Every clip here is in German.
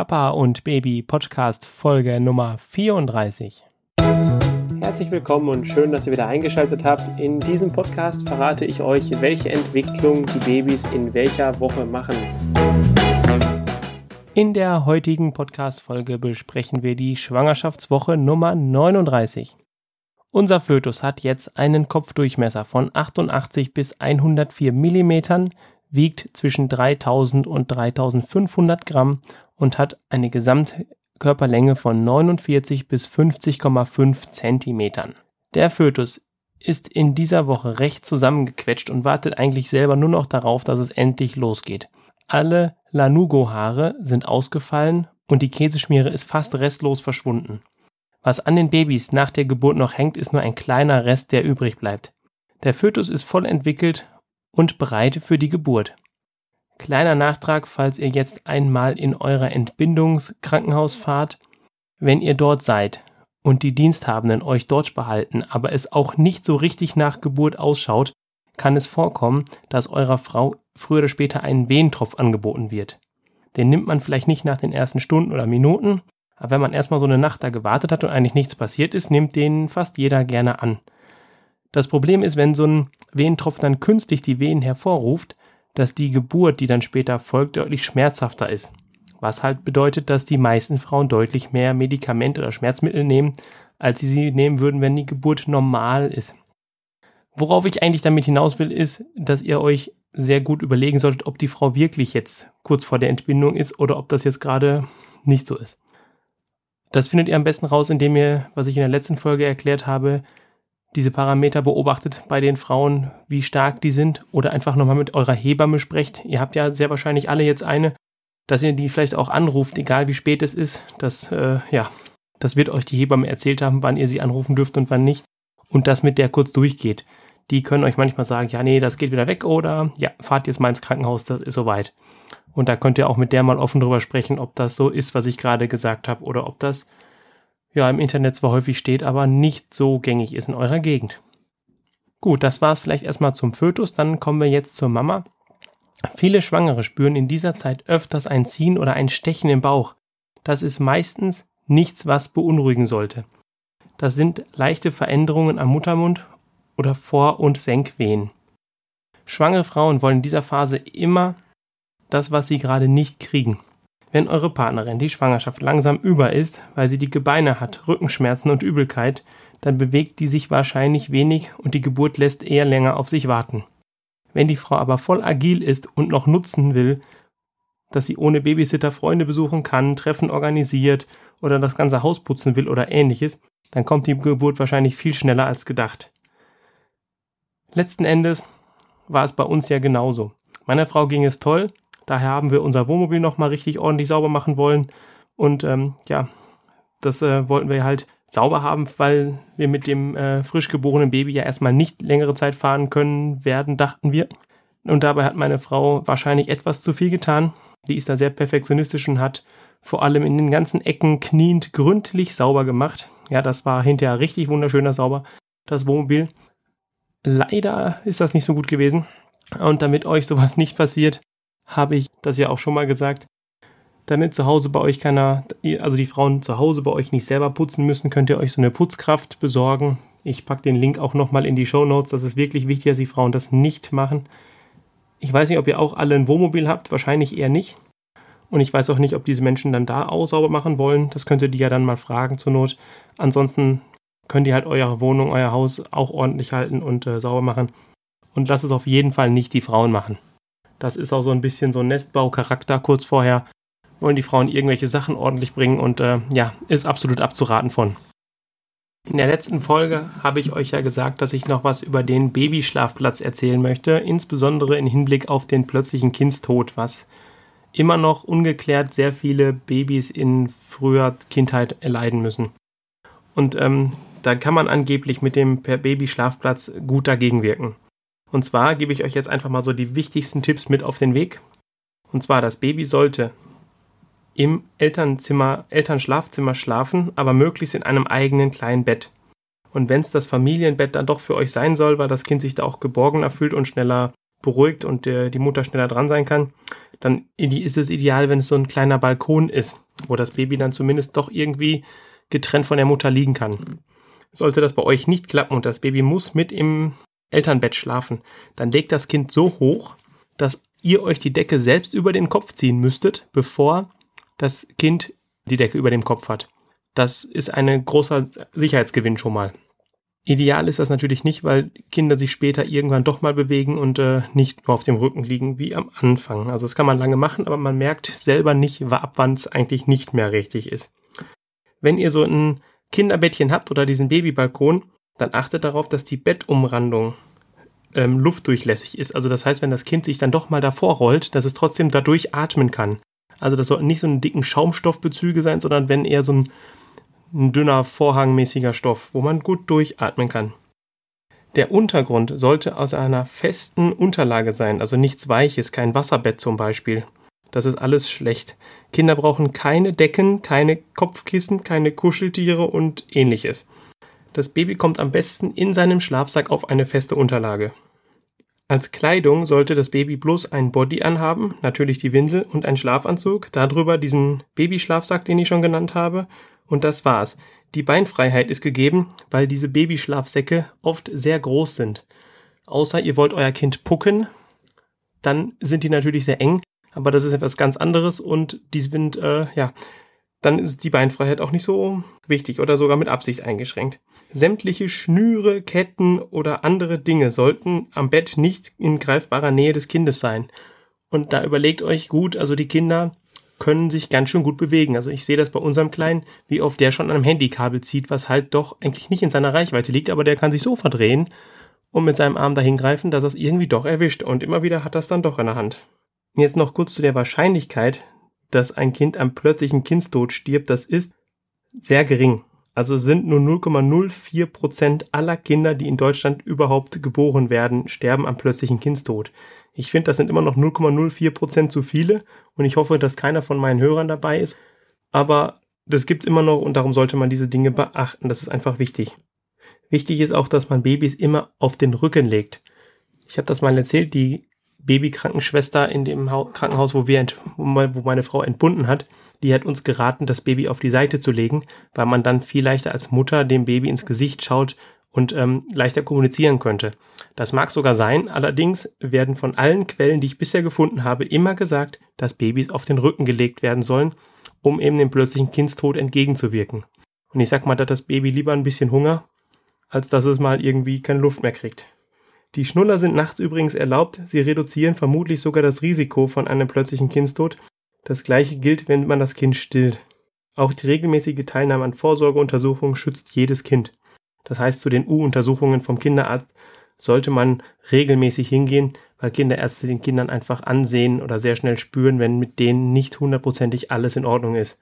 Papa und Baby Podcast Folge Nummer 34. Herzlich willkommen und schön, dass ihr wieder eingeschaltet habt. In diesem Podcast verrate ich euch, welche Entwicklung die Babys in welcher Woche machen. In der heutigen Podcast-Folge besprechen wir die Schwangerschaftswoche Nummer 39. Unser Fötus hat jetzt einen Kopfdurchmesser von 88 bis 104 mm, wiegt zwischen 3000 und 3500 Gramm und hat eine Gesamtkörperlänge von 49 bis 50,5 Zentimetern. Der Fötus ist in dieser Woche recht zusammengequetscht und wartet eigentlich selber nur noch darauf, dass es endlich losgeht. Alle Lanugo-Haare sind ausgefallen und die Käseschmiere ist fast restlos verschwunden. Was an den Babys nach der Geburt noch hängt, ist nur ein kleiner Rest, der übrig bleibt. Der Fötus ist voll entwickelt und bereit für die Geburt. Kleiner Nachtrag, falls ihr jetzt einmal in eurer Entbindungskrankenhaus fahrt, wenn ihr dort seid und die Diensthabenden euch dort behalten, aber es auch nicht so richtig nach Geburt ausschaut, kann es vorkommen, dass eurer Frau früher oder später ein Wehentropf angeboten wird. Den nimmt man vielleicht nicht nach den ersten Stunden oder Minuten, aber wenn man erstmal so eine Nacht da gewartet hat und eigentlich nichts passiert ist, nimmt den fast jeder gerne an. Das Problem ist, wenn so ein Wehentropfen dann künstlich die Wehen hervorruft, dass die Geburt, die dann später folgt, deutlich schmerzhafter ist. Was halt bedeutet, dass die meisten Frauen deutlich mehr Medikamente oder Schmerzmittel nehmen, als sie sie nehmen würden, wenn die Geburt normal ist. Worauf ich eigentlich damit hinaus will, ist, dass ihr euch sehr gut überlegen solltet, ob die Frau wirklich jetzt kurz vor der Entbindung ist oder ob das jetzt gerade nicht so ist. Das findet ihr am besten raus, indem ihr, was ich in der letzten Folge erklärt habe, diese Parameter beobachtet bei den Frauen, wie stark die sind, oder einfach nochmal mit eurer Hebamme sprecht. Ihr habt ja sehr wahrscheinlich alle jetzt eine, dass ihr die vielleicht auch anruft, egal wie spät es ist. Das, äh, ja, das wird euch die Hebamme erzählt haben, wann ihr sie anrufen dürft und wann nicht. Und das mit der kurz durchgeht. Die können euch manchmal sagen, ja, nee, das geht wieder weg oder ja, fahrt jetzt mal ins Krankenhaus, das ist soweit. Und da könnt ihr auch mit der mal offen drüber sprechen, ob das so ist, was ich gerade gesagt habe, oder ob das ja im Internet zwar häufig steht, aber nicht so gängig ist in eurer Gegend. Gut, das war es vielleicht erstmal zum Fötus, dann kommen wir jetzt zur Mama. Viele Schwangere spüren in dieser Zeit öfters ein Ziehen oder ein Stechen im Bauch. Das ist meistens nichts, was beunruhigen sollte. Das sind leichte Veränderungen am Muttermund oder Vor- und Senkwehen. Schwangere Frauen wollen in dieser Phase immer das, was sie gerade nicht kriegen. Wenn eure Partnerin die Schwangerschaft langsam über ist, weil sie dicke Beine hat, Rückenschmerzen und Übelkeit, dann bewegt die sich wahrscheinlich wenig und die Geburt lässt eher länger auf sich warten. Wenn die Frau aber voll agil ist und noch nutzen will, dass sie ohne Babysitter Freunde besuchen kann, Treffen organisiert oder das ganze Haus putzen will oder ähnliches, dann kommt die Geburt wahrscheinlich viel schneller als gedacht. Letzten Endes war es bei uns ja genauso. Meiner Frau ging es toll, Daher haben wir unser Wohnmobil nochmal richtig ordentlich sauber machen wollen. Und ähm, ja, das äh, wollten wir halt sauber haben, weil wir mit dem äh, frisch geborenen Baby ja erstmal nicht längere Zeit fahren können werden, dachten wir. Und dabei hat meine Frau wahrscheinlich etwas zu viel getan. Die ist da sehr perfektionistisch und hat vor allem in den ganzen Ecken kniend gründlich sauber gemacht. Ja, das war hinterher richtig wunderschöner sauber, das Wohnmobil. Leider ist das nicht so gut gewesen. Und damit euch sowas nicht passiert, habe ich das ja auch schon mal gesagt. Damit zu Hause bei euch keiner, also die Frauen zu Hause bei euch nicht selber putzen müssen, könnt ihr euch so eine Putzkraft besorgen. Ich packe den Link auch nochmal in die Show Notes. Das ist wirklich wichtig, dass die Frauen das nicht machen. Ich weiß nicht, ob ihr auch alle ein Wohnmobil habt, wahrscheinlich eher nicht. Und ich weiß auch nicht, ob diese Menschen dann da auch sauber machen wollen. Das könnt ihr die ja dann mal fragen zur Not. Ansonsten könnt ihr halt eure Wohnung, euer Haus auch ordentlich halten und äh, sauber machen. Und lasst es auf jeden Fall nicht die Frauen machen. Das ist auch so ein bisschen so ein Nestbaucharakter kurz vorher. Wollen die Frauen irgendwelche Sachen ordentlich bringen und äh, ja, ist absolut abzuraten von. In der letzten Folge habe ich euch ja gesagt, dass ich noch was über den Babyschlafplatz erzählen möchte, insbesondere in Hinblick auf den plötzlichen Kindstod, was immer noch ungeklärt sehr viele Babys in früher Kindheit erleiden müssen. Und ähm, da kann man angeblich mit dem Babyschlafplatz gut dagegen wirken. Und zwar gebe ich euch jetzt einfach mal so die wichtigsten Tipps mit auf den Weg. Und zwar, das Baby sollte im Elternzimmer, Elternschlafzimmer schlafen, aber möglichst in einem eigenen kleinen Bett. Und wenn es das Familienbett dann doch für euch sein soll, weil das Kind sich da auch geborgener fühlt und schneller beruhigt und äh, die Mutter schneller dran sein kann, dann ist es ideal, wenn es so ein kleiner Balkon ist. wo das Baby dann zumindest doch irgendwie getrennt von der Mutter liegen kann. Sollte das bei euch nicht klappen und das Baby muss mit im Elternbett schlafen, dann legt das Kind so hoch, dass ihr euch die Decke selbst über den Kopf ziehen müsstet, bevor das Kind die Decke über dem Kopf hat. Das ist ein großer Sicherheitsgewinn schon mal. Ideal ist das natürlich nicht, weil Kinder sich später irgendwann doch mal bewegen und äh, nicht nur auf dem Rücken liegen wie am Anfang. Also das kann man lange machen, aber man merkt selber nicht, ab wann es eigentlich nicht mehr richtig ist. Wenn ihr so ein Kinderbettchen habt oder diesen Babybalkon, dann achtet darauf, dass die Bettumrandung ähm, luftdurchlässig ist. Also das heißt, wenn das Kind sich dann doch mal davor rollt, dass es trotzdem dadurch atmen kann. Also das sollten nicht so einen dicken Schaumstoffbezüge sein, sondern wenn eher so ein, ein dünner vorhangmäßiger Stoff, wo man gut durchatmen kann. Der Untergrund sollte aus einer festen Unterlage sein, also nichts Weiches, kein Wasserbett zum Beispiel. Das ist alles schlecht. Kinder brauchen keine Decken, keine Kopfkissen, keine Kuscheltiere und ähnliches. Das Baby kommt am besten in seinem Schlafsack auf eine feste Unterlage. Als Kleidung sollte das Baby bloß ein Body anhaben, natürlich die Windel und ein Schlafanzug, darüber diesen Babyschlafsack, den ich schon genannt habe, und das war's. Die Beinfreiheit ist gegeben, weil diese Babyschlafsäcke oft sehr groß sind. Außer ihr wollt euer Kind pucken, dann sind die natürlich sehr eng, aber das ist etwas ganz anderes und die sind, äh, ja, dann ist die Beinfreiheit auch nicht so wichtig oder sogar mit Absicht eingeschränkt. Sämtliche Schnüre, Ketten oder andere Dinge sollten am Bett nicht in greifbarer Nähe des Kindes sein. Und da überlegt euch gut, also die Kinder können sich ganz schön gut bewegen. Also ich sehe das bei unserem Kleinen, wie oft der schon an einem Handykabel zieht, was halt doch eigentlich nicht in seiner Reichweite liegt, aber der kann sich so verdrehen und mit seinem Arm dahin greifen, dass er es irgendwie doch erwischt. Und immer wieder hat es dann doch in der Hand. Jetzt noch kurz zu der Wahrscheinlichkeit, dass ein Kind am plötzlichen Kindstod stirbt, das ist sehr gering. Also sind nur 0,04 Prozent aller Kinder, die in Deutschland überhaupt geboren werden, sterben am plötzlichen Kindstod. Ich finde, das sind immer noch 0,04 Prozent zu viele und ich hoffe, dass keiner von meinen Hörern dabei ist. Aber das gibt's immer noch und darum sollte man diese Dinge beachten. Das ist einfach wichtig. Wichtig ist auch, dass man Babys immer auf den Rücken legt. Ich habe das mal erzählt, die Babykrankenschwester in dem Krankenhaus, wo wir, wo meine Frau entbunden hat, die hat uns geraten, das Baby auf die Seite zu legen, weil man dann viel leichter als Mutter dem Baby ins Gesicht schaut und ähm, leichter kommunizieren könnte. Das mag sogar sein, allerdings werden von allen Quellen, die ich bisher gefunden habe, immer gesagt, dass Babys auf den Rücken gelegt werden sollen, um eben dem plötzlichen Kindstod entgegenzuwirken. Und ich sag mal, da hat das Baby lieber ein bisschen Hunger, als dass es mal irgendwie keine Luft mehr kriegt. Die Schnuller sind nachts übrigens erlaubt, sie reduzieren vermutlich sogar das Risiko von einem plötzlichen Kindstod. Das gleiche gilt, wenn man das Kind stillt. Auch die regelmäßige Teilnahme an Vorsorgeuntersuchungen schützt jedes Kind. Das heißt, zu den U-Untersuchungen vom Kinderarzt sollte man regelmäßig hingehen, weil Kinderärzte den Kindern einfach ansehen oder sehr schnell spüren, wenn mit denen nicht hundertprozentig alles in Ordnung ist.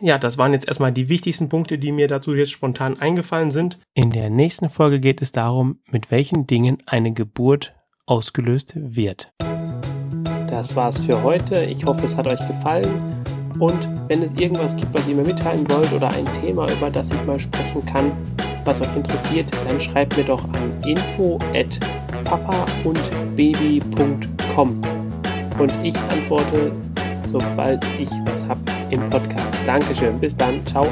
Ja, das waren jetzt erstmal die wichtigsten Punkte, die mir dazu jetzt spontan eingefallen sind. In der nächsten Folge geht es darum, mit welchen Dingen eine Geburt ausgelöst wird. Das war's für heute. Ich hoffe, es hat euch gefallen. Und wenn es irgendwas gibt, was ihr mir mitteilen wollt oder ein Thema, über das ich mal sprechen kann, was euch interessiert, dann schreibt mir doch an info at papaundbaby.com und ich antworte sobald ich was habe im Podcast. Dankeschön. Bis dann. Ciao.